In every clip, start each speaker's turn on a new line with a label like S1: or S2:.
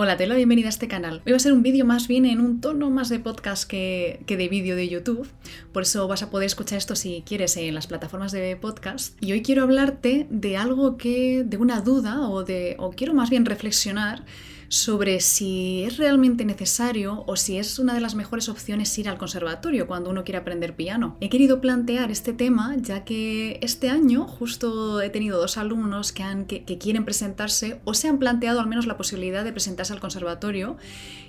S1: Hola, te doy la bienvenida a este canal. Hoy va a ser un vídeo más bien en un tono más de podcast que, de vídeo de YouTube. Por eso vas a poder escuchar esto si quieres en las plataformas de podcast. Y hoy quiero hablarte de algo que, de una duda o de, o quiero más bien reflexionar sobre si es realmente necesario o si es una de las mejores opciones ir al conservatorio cuando uno quiere aprender piano. He querido plantear este tema ya que este año justo he tenido dos alumnos que, quieren presentarse o se han planteado al menos la posibilidad de presentarse al conservatorio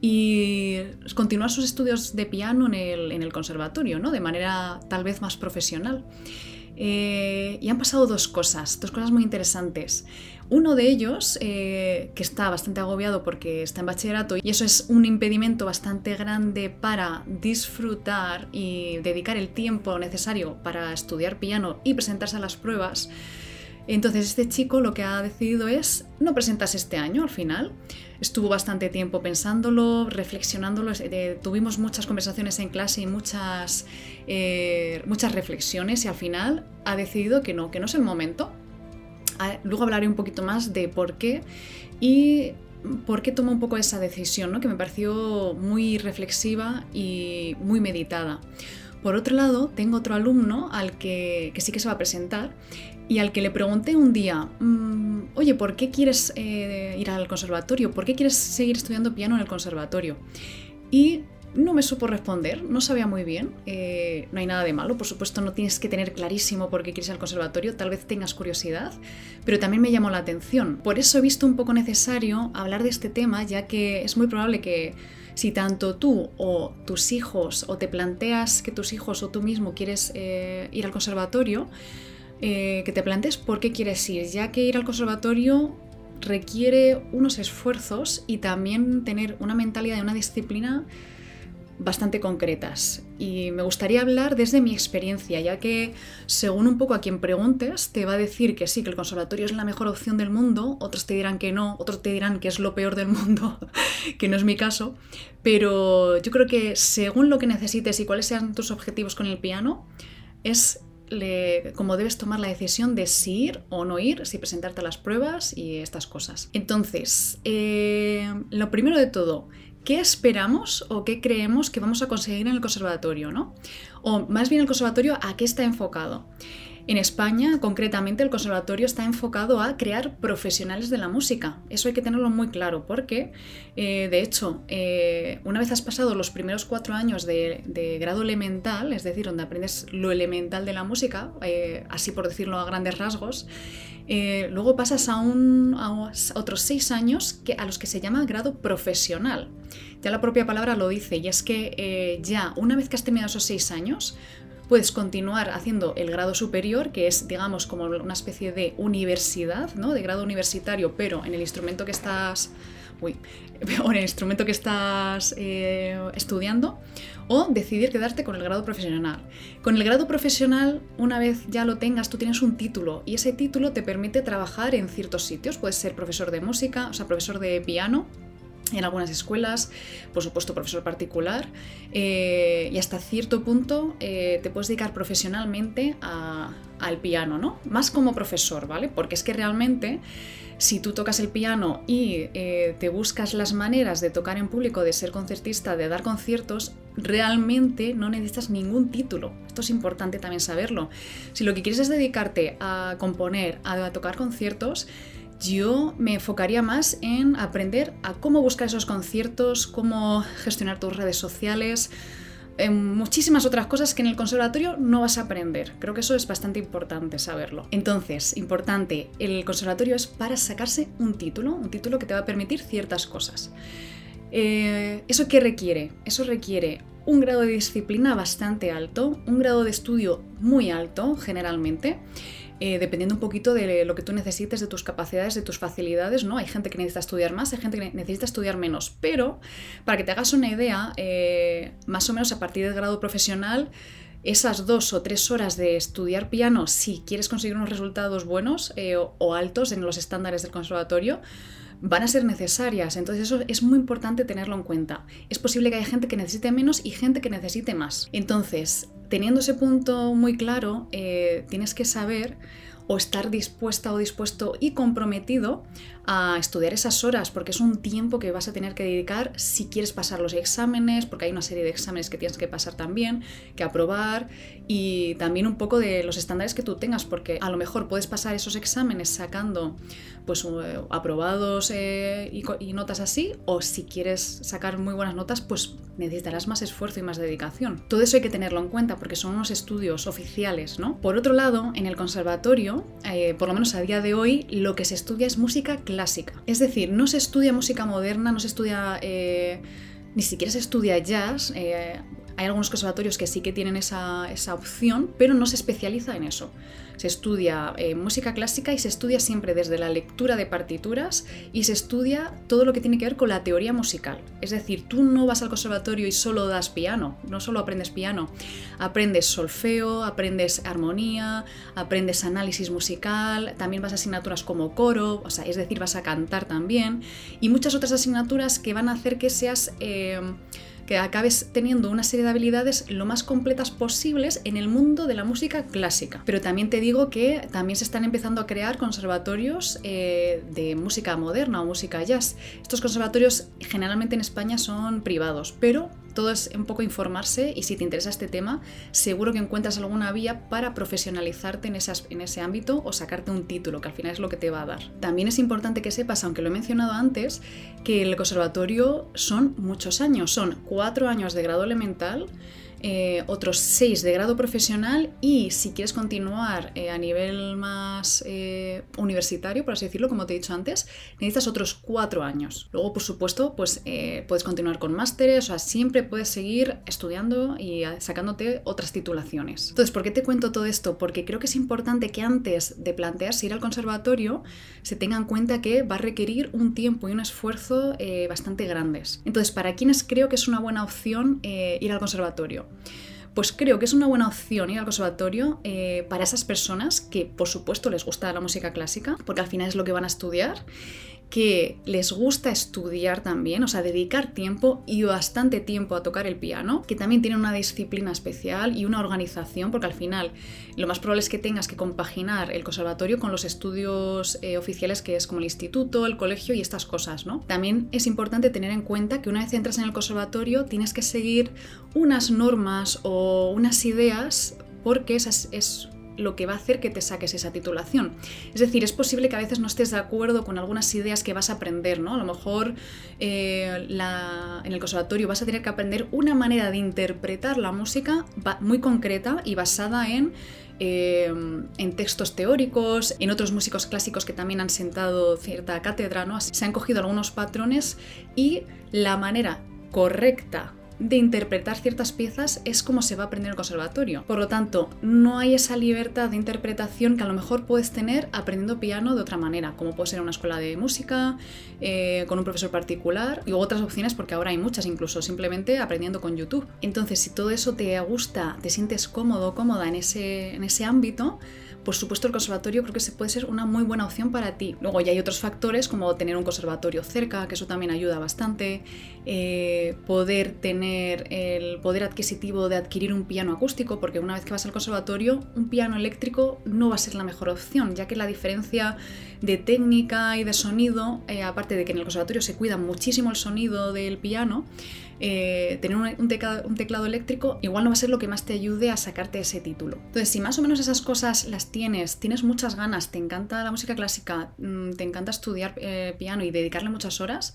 S1: y continuar sus estudios de piano en el, en el conservatorio, ¿no? de manera tal vez más profesional. Eh, y han pasado dos cosas, dos cosas muy interesantes. Uno de ellos, eh, que está bastante agobiado porque está en bachillerato, y eso es un impedimento bastante grande para disfrutar y dedicar el tiempo necesario para estudiar piano y presentarse a las pruebas, entonces este chico lo que ha decidido es no presentarse este año al final. Estuvo bastante tiempo pensándolo, reflexionándolo, eh, tuvimos muchas conversaciones en clase y muchas, eh, muchas reflexiones y al final ha decidido que no, que no es el momento. Luego hablaré un poquito más de por qué y por qué tomó un poco esa decisión, ¿no? que me pareció muy reflexiva y muy meditada. Por otro lado, tengo otro alumno al que, que sí que se va a presentar y al que le pregunté un día, mm, oye, ¿por qué quieres eh, ir al conservatorio? ¿Por qué quieres seguir estudiando piano en el conservatorio? Y no me supo responder, no sabía muy bien, eh, no hay nada de malo, por supuesto no tienes que tener clarísimo por qué quieres ir al conservatorio, tal vez tengas curiosidad, pero también me llamó la atención. Por eso he visto un poco necesario hablar de este tema, ya que es muy probable que si tanto tú o tus hijos o te planteas que tus hijos o tú mismo quieres eh, ir al conservatorio, eh, que te plantees por qué quieres ir, ya que ir al conservatorio requiere unos esfuerzos y también tener una mentalidad y una disciplina bastante concretas. Y me gustaría hablar desde mi experiencia, ya que según un poco a quien preguntes, te va a decir que sí, que el conservatorio es la mejor opción del mundo, otros te dirán que no, otros te dirán que es lo peor del mundo, que no es mi caso, pero yo creo que según lo que necesites y cuáles sean tus objetivos con el piano, es como debes tomar la decisión de si ir o no ir, si presentarte a las pruebas y estas cosas. Entonces, eh, lo primero de todo, ¿qué esperamos o qué creemos que vamos a conseguir en el conservatorio? ¿no? O más bien el conservatorio, ¿a qué está enfocado? En España, concretamente, el conservatorio está enfocado a crear profesionales de la música. Eso hay que tenerlo muy claro, porque, eh, de hecho, eh, una vez has pasado los primeros cuatro años de, grado elemental, es decir, donde aprendes lo elemental de la música, eh, así por decirlo a grandes rasgos, luego pasas a, un, otros seis años a los que se llama grado profesional. Ya la propia palabra lo dice, y es que ya una vez que has terminado esos seis años, Puedes continuar haciendo el grado superior, que es, digamos, como una especie de universidad, ¿no? De grado universitario, pero en el instrumento que estás. Uy, en el instrumento que estás eh, estudiando, o decidir quedarte con el grado profesional. Con el grado profesional, una vez ya lo tengas, tú tienes un título y ese título te permite trabajar en ciertos sitios. Puedes ser profesor de música, o sea, profesor de piano, en algunas escuelas, por supuesto profesor particular, eh, y hasta cierto punto eh, te puedes dedicar profesionalmente al piano, ¿no? Más como profesor, ¿vale? Porque es que realmente si tú tocas el piano y eh, te buscas las maneras de tocar en público, de ser concertista, de dar conciertos, realmente no necesitas ningún título. Esto es importante también saberlo. Si lo que quieres es dedicarte a componer, a tocar conciertos, yo me enfocaría más en aprender a cómo buscar esos conciertos, cómo gestionar tus redes sociales, en muchísimas otras cosas que en el conservatorio no vas a aprender. Creo que eso es bastante importante saberlo. Entonces, importante, el conservatorio es para sacarse un título, un título que te va a permitir ciertas cosas. Eh, ¿Eso qué requiere? Eso requiere un grado de disciplina bastante alto, un grado de estudio muy alto generalmente, eh, dependiendo un poquito de lo que tú necesites, de tus capacidades, de tus facilidades, ¿no? Hay gente que necesita estudiar más, hay gente que necesita estudiar menos, pero para que te hagas una idea, eh, más o menos a partir del grado profesional, esas dos o tres horas de estudiar piano, si quieres conseguir unos resultados buenos eh, o altos en los estándares del conservatorio, van a ser necesarias. Entonces eso es muy importante tenerlo en cuenta. Es posible que haya gente que necesite menos y gente que necesite más. Entonces, teniendo ese punto muy claro, eh, tienes que saber o estar dispuesta o dispuesto y comprometido a estudiar esas horas, porque es un tiempo que vas a tener que dedicar si quieres pasar los exámenes, porque hay una serie de exámenes que tienes que pasar también, que aprobar, y también un poco de los estándares que tú tengas, porque a lo mejor puedes pasar esos exámenes sacando pues eh, aprobados eh, y, notas así, o si quieres sacar muy buenas notas, pues necesitarás más esfuerzo y más dedicación. Todo eso hay que tenerlo en cuenta porque son unos estudios oficiales, ¿no? Por otro lado, en el conservatorio, eh, por lo menos a día de hoy, lo que se estudia es música clásica. Es decir, no se estudia música moderna, no se estudia... ni siquiera se estudia jazz. Hay algunos conservatorios que sí que tienen esa, esa opción, pero no se especializa en eso se estudia eh, música clásica y se estudia siempre desde la lectura de partituras y se estudia todo lo que tiene que ver con la teoría musical. Es decir, tú no vas al conservatorio y solo das piano, no solo aprendes piano, aprendes solfeo, aprendes armonía, aprendes análisis musical, también vas a asignaturas como coro, o sea, es decir, vas a cantar también y muchas otras asignaturas que van a hacer que seas... Eh, que acabes teniendo una serie de habilidades lo más completas posibles en el mundo de la música clásica. Pero también te digo que también se están empezando a crear conservatorios eh, de música moderna o música jazz. Estos conservatorios generalmente en España son privados, pero todo es un poco informarse y si te interesa este tema, seguro que encuentras alguna vía para profesionalizarte en, en ese ámbito o sacarte un título, que al final es lo que te va a dar. También es importante que sepas, aunque lo he mencionado antes, que el conservatorio son muchos años, son cuatro años de grado elemental, eh, otros seis de grado profesional y si quieres continuar eh, a nivel más eh, universitario, por así decirlo, como te he dicho antes, necesitas otros cuatro años. Luego, por supuesto, pues puedes continuar con másteres, o sea, siempre puedes seguir estudiando y sacándote otras titulaciones. Entonces, ¿por qué te cuento todo esto? Porque creo que es importante que antes de plantearse ir al conservatorio se tenga en cuenta que va a requerir un tiempo y un esfuerzo bastante grandes. Entonces, ¿para quienes creo que es una buena opción ir al conservatorio? Pues creo que es una buena opción ir al conservatorio eh, para esas personas que por supuesto les gusta la música clásica, porque al final es lo que van a estudiar que les gusta estudiar también, o sea, dedicar tiempo y bastante tiempo a tocar el piano, que también tienen una disciplina especial y una organización, porque al final lo más probable es que tengas que compaginar el conservatorio con los estudios eh, oficiales que es como el instituto, el colegio y estas cosas, ¿no? También es importante tener en cuenta que una vez entras en el conservatorio tienes que seguir unas normas o unas ideas porque esas es lo que va a hacer que te saques esa titulación. Es decir, es posible que a veces no estés de acuerdo con algunas ideas que vas a aprender, ¿no? A lo mejor eh, en el conservatorio vas a tener que aprender una manera de interpretar la música muy concreta y basada en eh, en textos teóricos, en otros músicos clásicos que también han sentado cierta cátedra, ¿no? Se han cogido algunos patrones y la manera correcta de interpretar ciertas piezas es como se va a aprender en el conservatorio. Por lo tanto, no hay esa libertad de interpretación que a lo mejor puedes tener aprendiendo piano de otra manera, como puede ser una escuela de música, eh, con un profesor particular y otras opciones porque ahora hay muchas, incluso simplemente aprendiendo con YouTube. Entonces, si todo eso te gusta, te sientes cómodo, cómoda en ese, en ese ámbito, por supuesto el conservatorio creo que se puede ser una muy buena opción para ti. Luego ya hay otros factores como tener un conservatorio cerca, que eso también ayuda bastante, eh, poder tener el poder adquisitivo de adquirir un piano acústico, porque una vez que vas al conservatorio, un piano eléctrico no va a ser la mejor opción, ya que la diferencia de técnica y de sonido, eh, aparte de que en el conservatorio se cuida muchísimo el sonido del piano, eh, tener un, teclado, eléctrico igual no va a ser lo que más te ayude a sacarte ese título. Entonces, si más o menos esas cosas las tienes, tienes muchas ganas, te encanta la música clásica, mm, te encanta estudiar eh, piano y dedicarle muchas horas,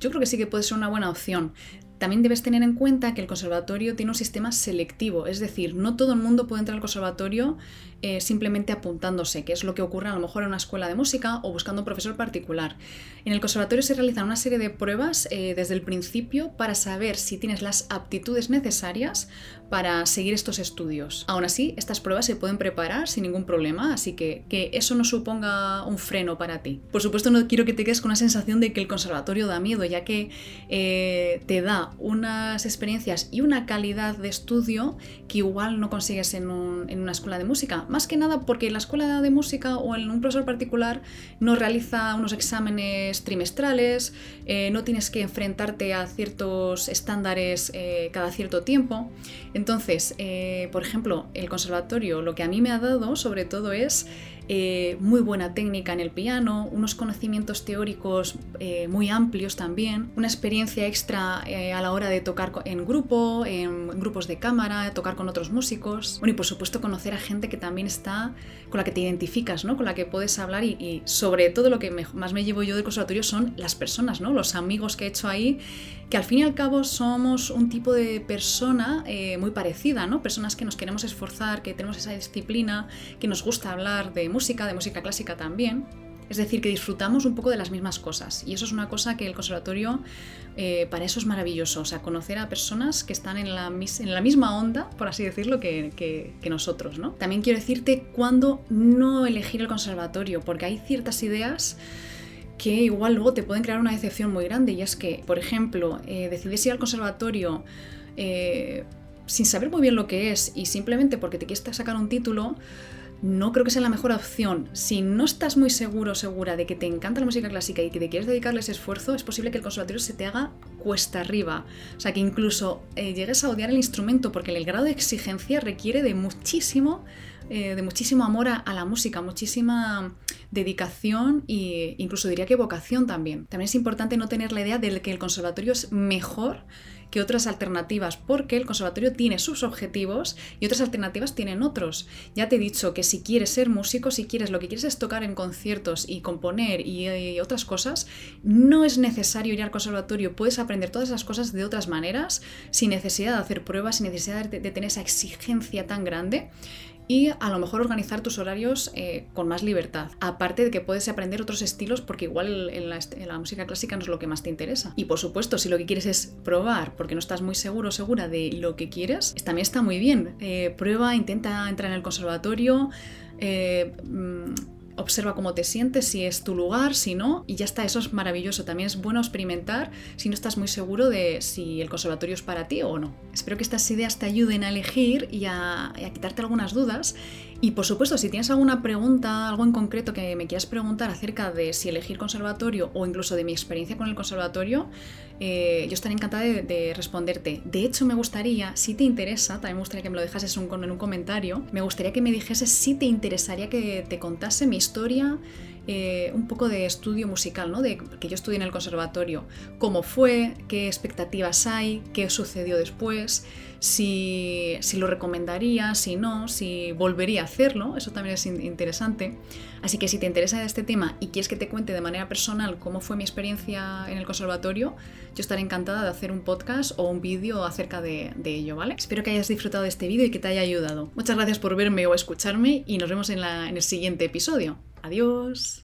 S1: yo creo que sí que puede ser una buena opción. También debes tener en cuenta que el conservatorio tiene un sistema selectivo, es decir, no todo el mundo puede entrar al conservatorio eh, simplemente apuntándose, que es lo que ocurre a lo mejor en una escuela de música o buscando un profesor particular. En el conservatorio se realizan una serie de pruebas eh, desde el principio para saber si tienes las aptitudes necesarias para seguir estos estudios. Aún así, estas pruebas se pueden preparar sin ningún problema, así que que eso no suponga un freno para ti. Por supuesto, no quiero que te quedes con la sensación de que el conservatorio da miedo, ya que eh, te da unas experiencias y una calidad de estudio que igual no consigues en una escuela de música más que nada porque en la escuela de música o en un profesor particular no realiza unos exámenes trimestrales, eh, no tienes que enfrentarte a ciertos estándares eh, cada cierto tiempo. Entonces, eh, por ejemplo, el conservatorio lo que a mí me ha dado sobre todo es eh, muy buena técnica en el piano, unos conocimientos teóricos eh, muy amplios también, una experiencia extra eh, a la hora de tocar en grupo, en grupos de cámara, tocar con otros músicos. Bueno, y por supuesto conocer a gente que también está con la que te identificas, ¿no? Con la que puedes hablar y, sobre todo lo que más me llevo yo del conservatorio son las personas, ¿no? Los amigos que he hecho ahí, que al fin y al cabo somos un tipo de persona muy parecida, ¿no? Personas que nos queremos esforzar, que tenemos esa disciplina, que nos gusta hablar de música, de música clásica también. Es decir, que disfrutamos un poco de las mismas cosas. Y eso es una cosa que el conservatorio, eh, para eso es maravilloso. O sea, conocer a personas que están en la, misma onda, por así decirlo, que, que, nosotros, ¿no? También quiero decirte cuándo no elegir el conservatorio, porque hay ciertas ideas que igual luego te pueden crear una decepción muy grande. Y es que, por ejemplo, eh, decides ir al conservatorio eh, sin saber muy bien lo que es y simplemente porque te quieres sacar un título, no creo que sea la mejor opción. Si no estás muy seguro segura de que te encanta la música clásica y que te quieres dedicarle ese esfuerzo, es posible que el conservatorio se te haga cuesta arriba. O sea, que incluso eh, llegues a odiar el instrumento porque el grado de exigencia requiere de muchísimo, eh, de muchísimo amor a, la música, muchísima dedicación e incluso diría que vocación también. También es importante no tener la idea de que el conservatorio es mejor que otras alternativas, porque el conservatorio tiene sus objetivos y otras alternativas tienen otros. Ya te he dicho que si quieres ser músico, si quieres lo que quieres es tocar en conciertos y componer y, otras cosas, no es necesario ir al conservatorio, puedes aprender todas esas cosas de otras maneras, sin necesidad de hacer pruebas, sin necesidad de tener esa exigencia tan grande y a lo mejor organizar tus horarios eh, con más libertad. Aparte de que puedes aprender otros estilos porque igual en la, música clásica no es lo que más te interesa. Y por supuesto, si lo que quieres es probar porque no estás muy seguro o segura de lo que quieres, también está muy bien. Eh, prueba, intenta entrar en el conservatorio. Eh, mm, observa cómo te sientes, si es tu lugar, si no, y ya está, eso es maravilloso. También es bueno experimentar si no estás muy seguro de si el conservatorio es para ti o no. Espero que estas ideas te ayuden a elegir y a, y a quitarte algunas dudas y por supuesto, si tienes alguna pregunta, algo en concreto que me quieras preguntar acerca de si elegir conservatorio o incluso de mi experiencia con el conservatorio, eh, yo estaré encantada de, responderte. De hecho, me gustaría, si te interesa, también me gustaría que me lo dejases en un comentario, me gustaría que me dijeses si te interesaría que te contase mi historia eh, un poco de estudio musical, ¿no? De que yo estudié en el conservatorio, cómo fue, qué expectativas hay, qué sucedió después, si, si lo recomendaría, si no, si volvería a hacerlo, eso también es interesante. Así que si te interesa este tema y quieres que te cuente de manera personal cómo fue mi experiencia en el conservatorio, yo estaré encantada de hacer un podcast o un vídeo acerca de, ello, ¿vale? Espero que hayas disfrutado de este vídeo y que te haya ayudado. Muchas gracias por verme o escucharme y nos vemos en el siguiente episodio. Adiós.